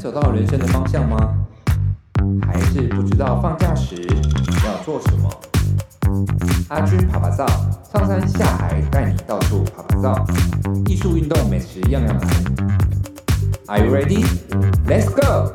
找到人生的方向吗？还是不知道放假时要做什么？阿军趴趴造，上山下海带你到处趴趴造，艺术、运动、美食样样来。Are you ready? Let's go!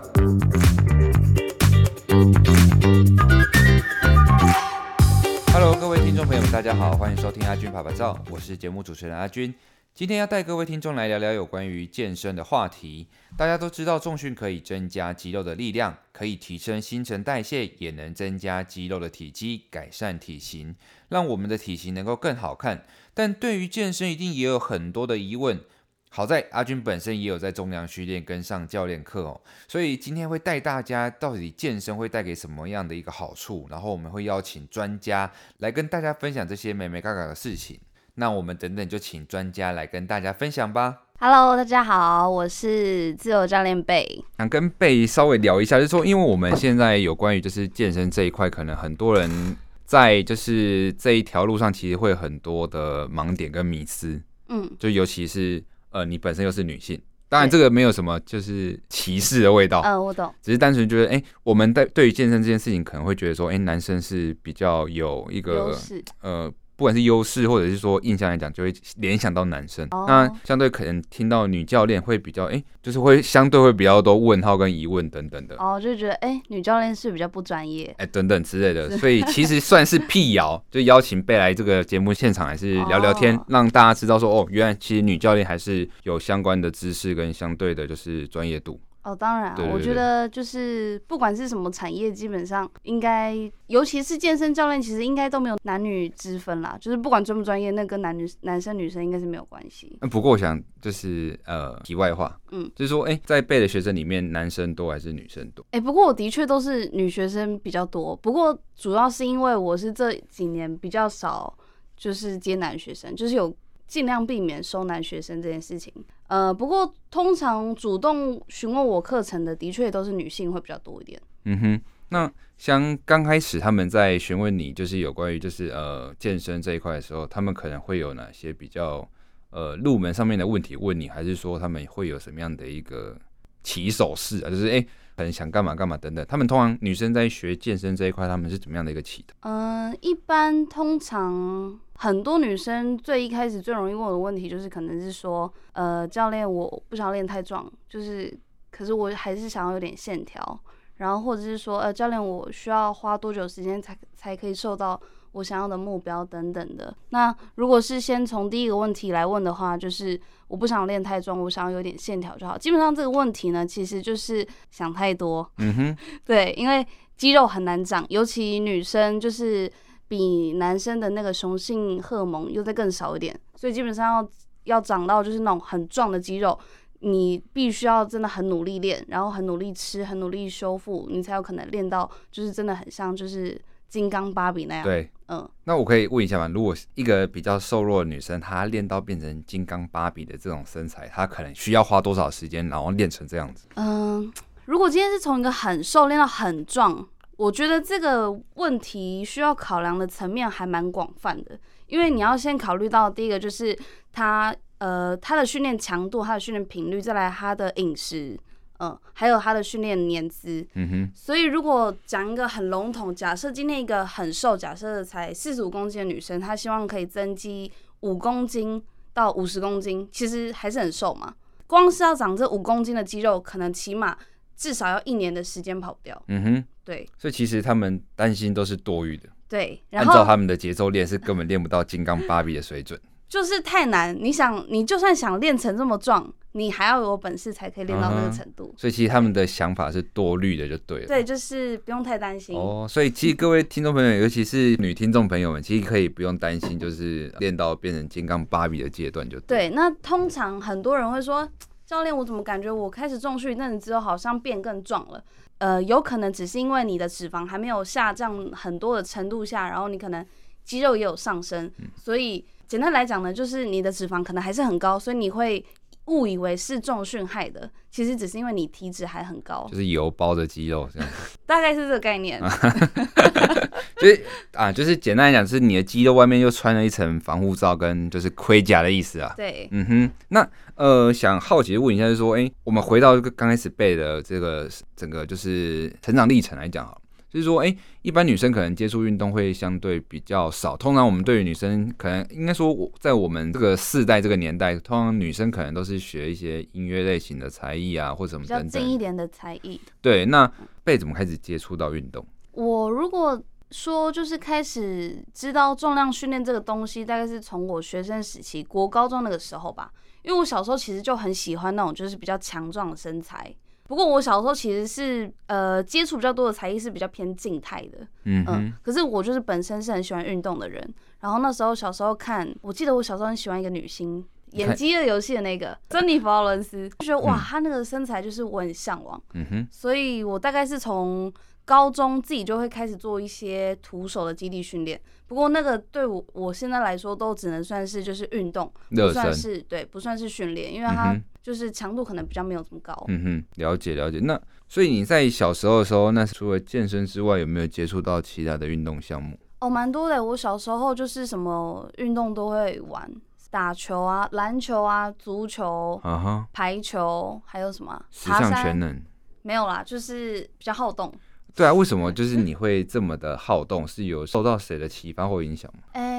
Hello，各位听众朋友们，大家好，欢迎收听阿军趴趴造，我是节目主持人阿军。今天要带各位听众来聊聊有关于健身的话题。大家都知道，重训可以增加肌肉的力量，可以提升新陈代谢，也能增加肌肉的体积，改善体型，让我们的体型能够更好看。但对于健身，一定也有很多的疑问。好在阿军本身也有在重量训练跟上教练课哦，所以今天会带大家到底健身会带给什么样的一个好处，然后我们会邀请专家来跟大家分享这些美美嘎嘎的事情。那我们等等就请专家来跟大家分享吧。Hello，大家好，我是自由教练贝。想跟贝稍微聊一下，就是说，因为我们现在有关于就是健身这一块，可能很多人在就是这一条路上，其实会有很多的盲点跟迷思。嗯，就尤其是呃，你本身又是女性，当然这个没有什么就是歧视的味道。嗯，我懂。只是单纯觉得，哎、欸，我们在对于健身这件事情，可能会觉得说，哎、欸，男生是比较有一个呃。不管是优势或者是说印象来讲，就会联想到男生。Oh. 那相对可能听到女教练会比较，哎、欸，就是会相对会比较多问号跟疑问等等的。哦，oh, 就觉得哎、欸，女教练是比较不专业，哎、欸，等等之类的。所以其实算是辟谣，就邀请贝来这个节目现场，还是聊聊天，oh. 让大家知道说，哦，原来其实女教练还是有相关的知识跟相对的，就是专业度。哦，当然，我觉得就是不管是什么产业，基本上应该，尤其是健身教练，其实应该都没有男女之分啦。就是不管专不专业，那跟男女、男生、女生应该是没有关系。那不过我想就是呃，题外话，嗯，就是说，哎、欸，在背的学生里面，男生多还是女生多？哎、欸，不过我的确都是女学生比较多。不过主要是因为我是这几年比较少，就是接男学生，就是有。尽量避免收男学生这件事情。呃，不过通常主动询问我课程的，的确都是女性会比较多一点。嗯哼，那像刚开始他们在询问你，就是有关于就是呃健身这一块的时候，他们可能会有哪些比较呃入门上面的问题问你，还是说他们会有什么样的一个起手式啊？就是哎。可能想干嘛干嘛等等，他们通常女生在学健身这一块，他们是怎么样的一个起的？嗯、一般通常很多女生最一开始最容易问我的问题就是，可能是说，呃，教练我不想练太壮，就是，可是我还是想要有点线条，然后或者是说，呃，教练我需要花多久时间才才可以瘦到我想要的目标等等的。那如果是先从第一个问题来问的话，就是我不想练太壮，我想要有点线条就好。基本上这个问题呢，其实就是想太多。嗯哼，对，因为肌肉很难长，尤其女生就是比男生的那个雄性荷尔蒙又再更少一点，所以基本上要要长到就是那种很壮的肌肉，你必须要真的很努力练，然后很努力吃，很努力修复，你才有可能练到就是真的很像就是。金刚芭比那样，对，嗯，那我可以问一下吗？如果一个比较瘦弱的女生，她练到变成金刚芭比的这种身材，她可能需要花多少时间，然后练成这样子？嗯，如果今天是从一个很瘦练到很壮，我觉得这个问题需要考量的层面还蛮广泛的，因为你要先考虑到第一个就是她，呃，他的训练强度，他的训练频率，再来他的饮食。嗯，还有他的训练年资，嗯哼，所以如果讲一个很笼统，假设今天一个很瘦，假设才四十五公斤的女生，她希望可以增肌五公斤到五十公斤，其实还是很瘦嘛。光是要长这五公斤的肌肉，可能起码至少要一年的时间跑不掉。嗯哼，对，所以其实他们担心都是多余的。对，按照他们的节奏练，是根本练不到金刚芭比的水准。就是太难，你想，你就算想练成这么壮，你还要有本事才可以练到那个程度。所以其实他们的想法是多虑的，就对了。对，就是不用太担心。哦，所以其实各位听众朋友，尤其是女听众朋友们，其实可以不用担心，就是练到变成金刚芭比的阶段就对。对，那通常很多人会说，教练，我怎么感觉我开始重训一阵子之后，好像变更壮了？呃，有可能只是因为你的脂肪还没有下降很多的程度下，然后你可能肌肉也有上升，嗯、所以。简单来讲呢，就是你的脂肪可能还是很高，所以你会误以为是重训害的，其实只是因为你体脂还很高，就是油包着肌肉这样，大概是这个概念。就是啊，就是简单来讲，是你的肌肉外面又穿了一层防护罩跟就是盔甲的意思啊。对，嗯哼。那呃，想好奇的问一下，就是说，哎、欸，我们回到这个刚开始背的这个整个就是成长历程来讲哈。就是说，哎、欸，一般女生可能接触运动会相对比较少。通常我们对于女生，可能应该说，在我们这个世代这个年代，通常女生可能都是学一些音乐类型的才艺啊，或者什么等等。比较近一点的才艺。对，那被怎么开始接触到运动？我如果说就是开始知道重量训练这个东西，大概是从我学生时期，国高中那个时候吧。因为我小时候其实就很喜欢那种就是比较强壮的身材。不过我小时候其实是呃接触比较多的才艺是比较偏静态的，嗯哼、呃、可是我就是本身是很喜欢运动的人。然后那时候小时候看，我记得我小时候很喜欢一个女星，演饥饿游戏的那个珍妮弗劳伦斯，就觉得哇，她那个身材就是我很向往，嗯哼，所以我大概是从高中自己就会开始做一些徒手的基地训练。不过那个对我我现在来说都只能算是就是运动，不算是对，不算是训练，因为它就是强度可能比较没有这么高。嗯哼，了解了解。那所以你在小时候的时候，那除了健身之外，有没有接触到其他的运动项目？哦，蛮多的。我小时候就是什么运动都会玩，打球啊、篮球啊、足球、啊哈、排球，还有什么？十项全能？没有啦，就是比较好动。对啊，为什么就是你会这么的好动？是有受到谁的启发或影响吗？哎、欸，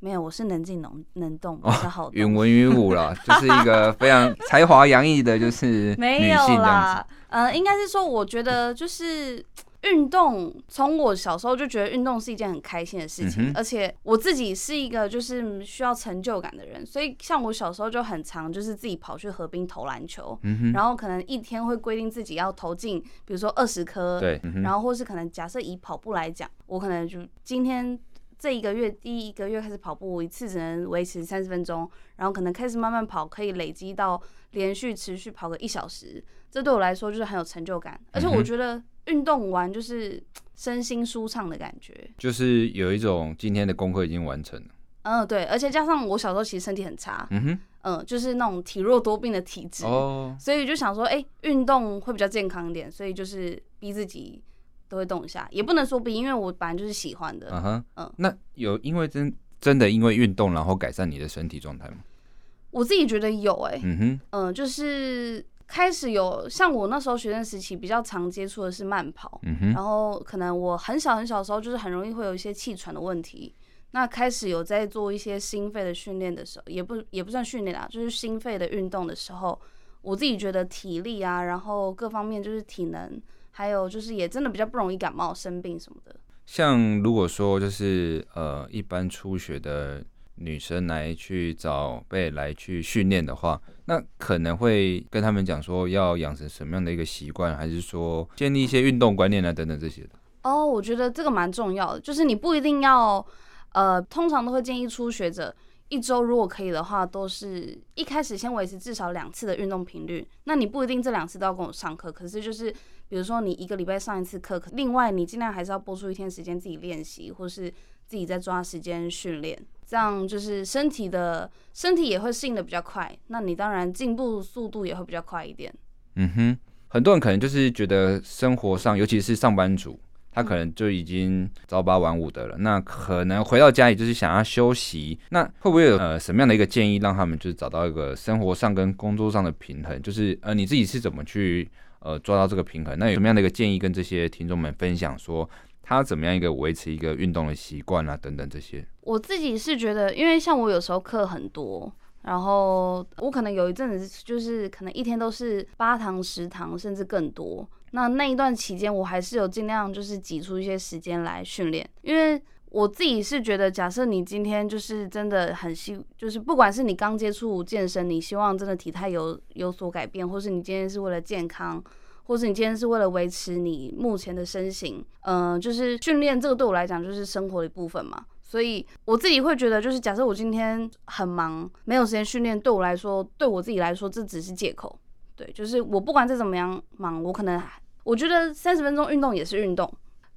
没有，我是能静能能动，比较好动。云文云武啦，就是一个非常才华洋溢的，就是。没有啦，呃，应该是说，我觉得就是。运动从我小时候就觉得运动是一件很开心的事情，嗯、而且我自己是一个就是需要成就感的人，所以像我小时候就很常就是自己跑去河边投篮球，嗯、然后可能一天会规定自己要投进，比如说二十颗，对，嗯、然后或是可能假设以跑步来讲，我可能就今天这一个月第一个月开始跑步，我一次只能维持三十分钟，然后可能开始慢慢跑，可以累积到连续持续跑个一小时，这对我来说就是很有成就感，而且我觉得。运动完就是身心舒畅的感觉，就是有一种今天的功课已经完成了。嗯，对，而且加上我小时候其实身体很差，嗯哼，嗯，就是那种体弱多病的体质，哦，所以就想说，哎，运动会比较健康一点，所以就是逼自己都会动一下，也不能说不，因为我本来就是喜欢的。嗯哼，嗯，那有因为真真的因为运动然后改善你的身体状态吗？我自己觉得有，哎，嗯哼，嗯，就是。开始有像我那时候学生时期比较常接触的是慢跑，嗯、哼然后可能我很小很小的时候就是很容易会有一些气喘的问题。那开始有在做一些心肺的训练的时候，也不也不算训练啦，就是心肺的运动的时候，我自己觉得体力啊，然后各方面就是体能，还有就是也真的比较不容易感冒生病什么的。像如果说就是呃一般初学的。女生来去找贝来去训练的话，那可能会跟他们讲说要养成什么样的一个习惯，还是说建立一些运动观念啊等等这些的。哦，我觉得这个蛮重要的，就是你不一定要，呃，通常都会建议初学者一周如果可以的话，都是一开始先维持至少两次的运动频率。那你不一定这两次都要跟我上课，可是就是比如说你一个礼拜上一次课，另外你尽量还是要拨出一天时间自己练习，或是自己再抓时间训练。这样就是身体的身体也会适应的比较快，那你当然进步速度也会比较快一点。嗯哼，很多人可能就是觉得生活上，尤其是上班族，他可能就已经朝八晚五的了，嗯、那可能回到家里就是想要休息，那会不会有呃什么样的一个建议，让他们就是找到一个生活上跟工作上的平衡？就是呃你自己是怎么去呃抓到这个平衡？那有什么样的一个建议跟这些听众们分享说？他怎么样一个维持一个运动的习惯啊，等等这些。我自己是觉得，因为像我有时候课很多，然后我可能有一阵子就是可能一天都是八堂十堂甚至更多。那那一段期间，我还是有尽量就是挤出一些时间来训练。因为我自己是觉得，假设你今天就是真的很希，就是不管是你刚接触健身，你希望真的体态有有所改变，或是你今天是为了健康。或是你今天是为了维持你目前的身形，嗯、就是训练这个对我来讲就是生活的一部分嘛，所以我自己会觉得，就是假设我今天很忙，没有时间训练，对我来说，对我自己来说，这只是借口。对，就是我不管再怎么样忙，我可能我觉得三十分钟运动也是运动，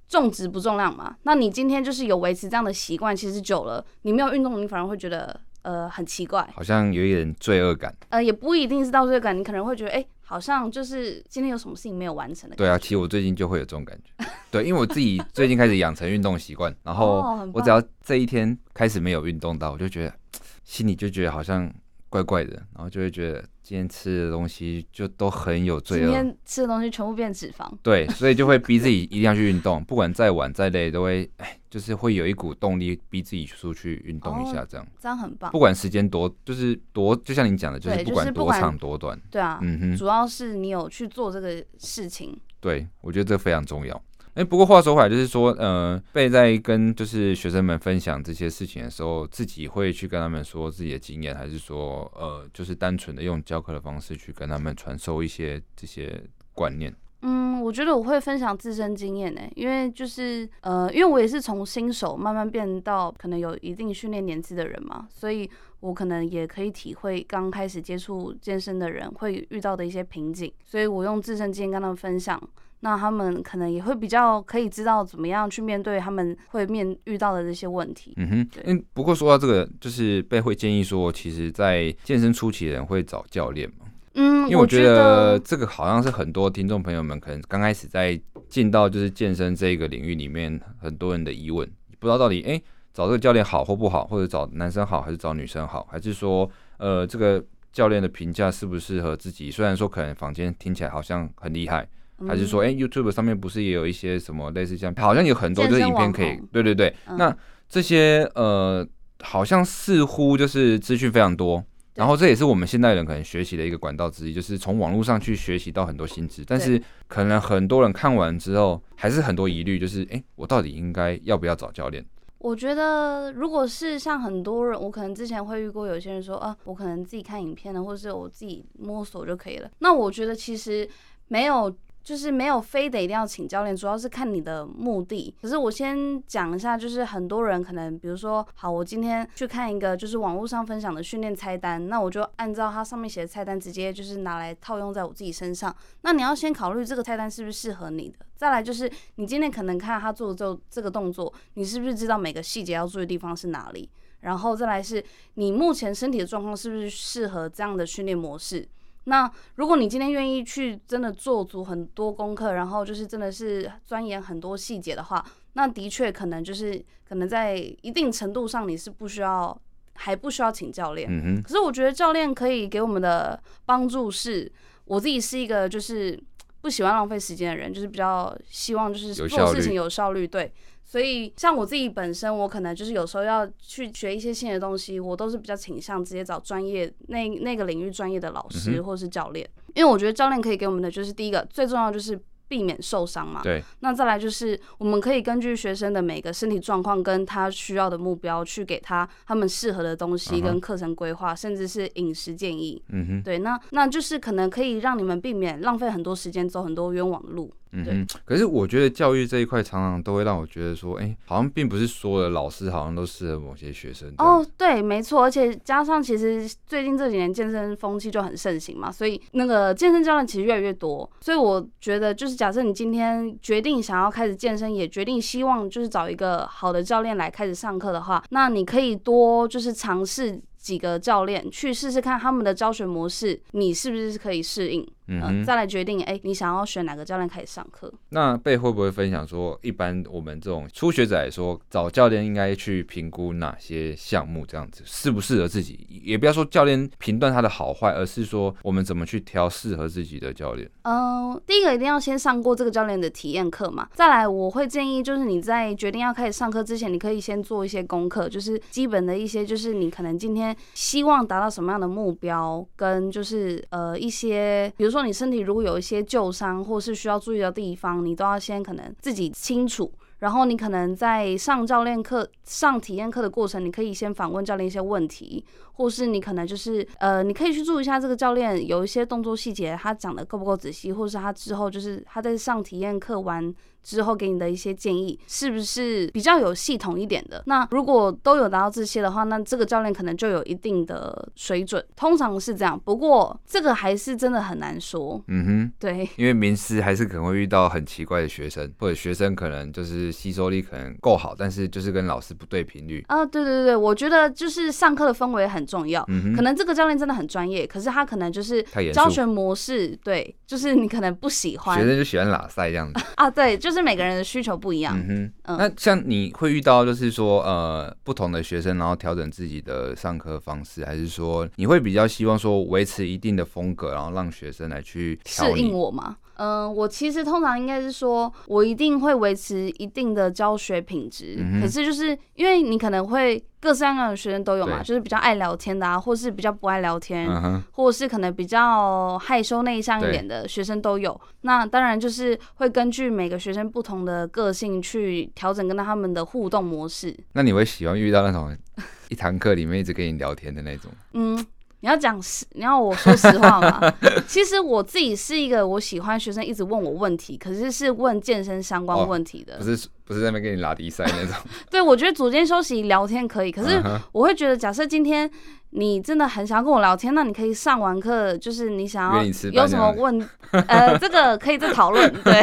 重质不重量嘛。那你今天就是有维持这样的习惯，其实久了，你没有运动，你反而会觉得呃很奇怪，好像有一点罪恶感。呃，也不一定是到罪恶感，你可能会觉得，哎、欸，好像就是今天有什么事情没有完成的。对啊，其实我最近就会有这种感觉。对，因为我自己最近开始养成运动习惯，然后我只要这一天开始没有运动到，我就觉得 心里就觉得好像怪怪的，然后就会觉得今天吃的东西就都很有罪恶。今天吃的东西全部变脂肪。对，所以就会逼自己一定要去运动，不管再晚再累，都会哎，就是会有一股动力逼自己出去运动一下，这样。这样很棒。不管时间多，就是多，就像你讲的，就是不管多长多短。对啊，嗯哼，主要是你有去做这个事情。对，我觉得这非常重要。哎、不过话说回来，就是说，呃，贝在跟就是学生们分享这些事情的时候，自己会去跟他们说自己的经验，还是说，呃，就是单纯的用教课的方式去跟他们传授一些这些观念？嗯，我觉得我会分享自身经验呢，因为就是，呃，因为我也是从新手慢慢变到可能有一定训练年纪的人嘛，所以我可能也可以体会刚开始接触健身的人会遇到的一些瓶颈，所以我用自身经验跟他们分享。那他们可能也会比较可以知道怎么样去面对他们会面遇到的这些问题。嗯哼，嗯，不过说到这个，就是贝会建议说，其实，在健身初期的人会找教练嘛。嗯，因为我觉得这个好像是很多听众朋友们可能刚开始在进到就是健身这个领域里面，很多人的疑问，不知道到底哎、欸、找这个教练好或不好，或者找男生好还是找女生好，还是说呃这个教练的评价适不适合自己？虽然说可能房间听起来好像很厉害。还是说，哎、欸、，YouTube 上面不是也有一些什么类似这样，好像有很多就是影片可以，对对对。嗯、那这些呃，好像似乎就是资讯非常多，然后这也是我们现代人可能学习的一个管道之一，就是从网络上去学习到很多新知。但是可能很多人看完之后，还是很多疑虑，就是哎、欸，我到底应该要不要找教练？我觉得，如果是像很多人，我可能之前会遇过有些人说，啊，我可能自己看影片呢，或者是我自己摸索就可以了。那我觉得其实没有。就是没有非得一定要请教练，主要是看你的目的。可是我先讲一下，就是很多人可能，比如说，好，我今天去看一个就是网络上分享的训练菜单，那我就按照它上面写的菜单，直接就是拿来套用在我自己身上。那你要先考虑这个菜单是不是适合你的，再来就是你今天可能看他做的这这个动作，你是不是知道每个细节要注意的地方是哪里？然后再来是你目前身体的状况是不是适合这样的训练模式？那如果你今天愿意去真的做足很多功课，然后就是真的是钻研很多细节的话，那的确可能就是可能在一定程度上你是不需要还不需要请教练。嗯哼。可是我觉得教练可以给我们的帮助是，我自己是一个就是不喜欢浪费时间的人，就是比较希望就是做事情有效率，对。所以，像我自己本身，我可能就是有时候要去学一些新的东西，我都是比较倾向直接找专业那那个领域专业的老师或是教练，因为我觉得教练可以给我们的就是第一个最重要就是。避免受伤嘛？对。那再来就是，我们可以根据学生的每个身体状况跟他需要的目标，去给他他们适合的东西跟课程规划，甚至是饮食建议。嗯哼。对，那那就是可能可以让你们避免浪费很多时间，走很多冤枉路。嗯哼。可是我觉得教育这一块常常都会让我觉得说，哎，好像并不是所有的老师好像都适合某些学生。哦，对，没错。而且加上其实最近这几年健身风气就很盛行嘛，所以那个健身教练其实越来越多。所以我觉得就是。假设你今天决定想要开始健身，也决定希望就是找一个好的教练来开始上课的话，那你可以多就是尝试几个教练去试试看他们的教学模式，你是不是可以适应？嗯、呃，再来决定，哎、欸，你想要选哪个教练开始上课？那贝会不会分享说，一般我们这种初学者来说，找教练应该去评估哪些项目？这样子适不适合自己？也不要说教练评断他的好坏，而是说我们怎么去挑适合自己的教练？嗯、呃，第一个一定要先上过这个教练的体验课嘛。再来，我会建议就是你在决定要开始上课之前，你可以先做一些功课，就是基本的一些，就是你可能今天希望达到什么样的目标，跟就是呃一些，比如说。你身体如果有一些旧伤，或是需要注意的地方，你都要先可能自己清楚。然后你可能在上教练课、上体验课的过程，你可以先反问教练一些问题，或是你可能就是呃，你可以去注意一下这个教练有一些动作细节，他讲的够不够仔细，或是他之后就是他在上体验课完之后给你的一些建议是不是比较有系统一点的？那如果都有达到这些的话，那这个教练可能就有一定的水准，通常是这样。不过这个还是真的很难说。嗯哼，对，因为名师还是可能会遇到很奇怪的学生，或者学生可能就是吸收力可能够好，但是就是跟老师不对频率。啊，对对对，我觉得就是上课的氛围很重要。嗯哼，可能这个教练真的很专业，可是他可能就是教学模式，对，就是你可能不喜欢，学生就喜欢拉塞这样子啊，对，就是每个人的需求不一样。嗯哼，嗯，那像你会遇到就是说呃不同的学生，然后调整自己的上课方式，还是说你会比较希望说维持一定的风格，然后让学生来去适应我吗？嗯、呃，我其实通常应该是说，我一定会维持一定的教学品质。嗯、可是就是因为你可能会各式各样的学生都有嘛，就是比较爱聊天的啊，或是比较不爱聊天，嗯、或者是可能比较害羞内向一点的学生都有。那当然就是会根据每个学生不同的个性去调整跟他们的互动模式。那你会喜欢遇到那种 一堂课里面一直跟你聊天的那种？嗯。你要讲实，你要我说实话吗？其实我自己是一个我喜欢学生一直问我问题，可是是问健身相关问题的，哦、不是不是在那边跟你拉低赛那种。对，我觉得组间休息聊天可以，可是我会觉得，假设今天你真的很想要跟我聊天，那你可以上完课，就是你想要有什么问，呃，这个可以再讨论。对，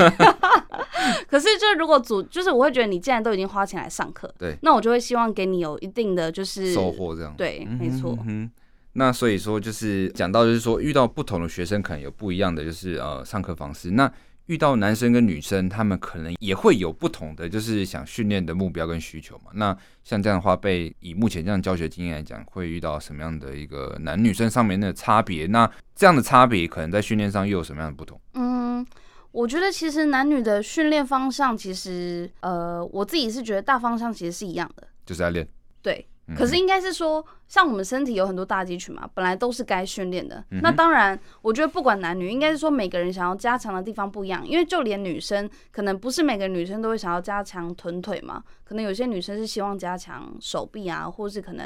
可是就如果组，就是我会觉得你既然都已经花钱来上课，对，那我就会希望给你有一定的就是收获，这样对，没错。嗯那所以说，就是讲到，就是说遇到不同的学生，可能有不一样的，就是呃上课方式。那遇到男生跟女生，他们可能也会有不同的，就是想训练的目标跟需求嘛。那像这样的话，被以目前这样教学经验来讲，会遇到什么样的一个男女生上面的差别？那这样的差别，可能在训练上又有什么样的不同？嗯，我觉得其实男女的训练方向，其实呃，我自己是觉得大方向其实是一样的，就是在练。对。可是应该是说，像我们身体有很多大肌群嘛，本来都是该训练的。那当然，我觉得不管男女，应该是说每个人想要加强的地方不一样。因为就连女生，可能不是每个女生都会想要加强臀腿嘛，可能有些女生是希望加强手臂啊，或是可能。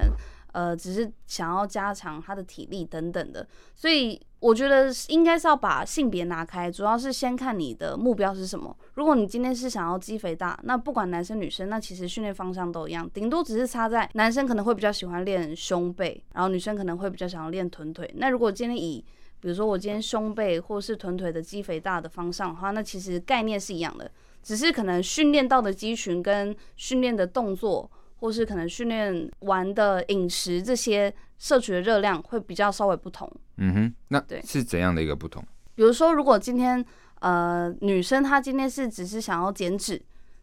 呃，只是想要加强他的体力等等的，所以我觉得应该是要把性别拿开，主要是先看你的目标是什么。如果你今天是想要肌肥大，那不管男生女生，那其实训练方向都一样，顶多只是差在男生可能会比较喜欢练胸背，然后女生可能会比较想要练臀腿。那如果今天以比如说我今天胸背或是臀腿的肌肥大的方向的话，那其实概念是一样的，只是可能训练到的肌群跟训练的动作。或是可能训练完的饮食这些摄取的热量会比较稍微不同。嗯哼，那对是怎样的一个不同？比如说，如果今天呃女生她今天是只是想要减脂，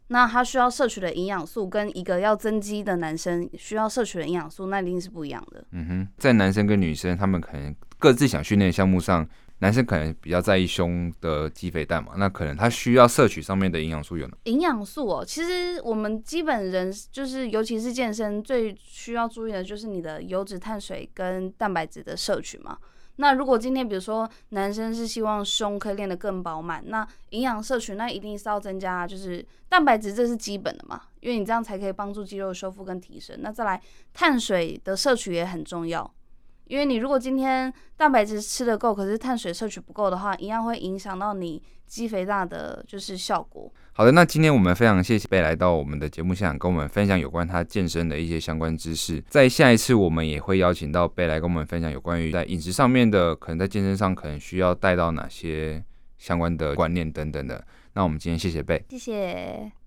那她需要摄取的营养素跟一个要增肌的男生需要摄取的营养素，那一定是不一样的。嗯哼，在男生跟女生他们可能各自想训练的项目上。男生可能比较在意胸的肌肥大嘛，那可能他需要摄取上面的营养素有哪？营养素哦，其实我们基本人就是，尤其是健身，最需要注意的就是你的油脂、碳水跟蛋白质的摄取嘛。那如果今天比如说男生是希望胸可以练得更饱满，那营养摄取那一定是要增加，就是蛋白质这是基本的嘛，因为你这样才可以帮助肌肉修复跟提升。那再来碳水的摄取也很重要。因为你如果今天蛋白质吃的够，可是碳水摄取不够的话，一样会影响到你肌肥大的就是效果。好的，那今天我们非常谢谢贝来到我们的节目现场，跟我们分享有关他健身的一些相关知识。在下一次我们也会邀请到贝来跟我们分享有关于在饮食上面的，可能在健身上可能需要带到哪些相关的观念等等的。那我们今天谢谢贝，谢谢。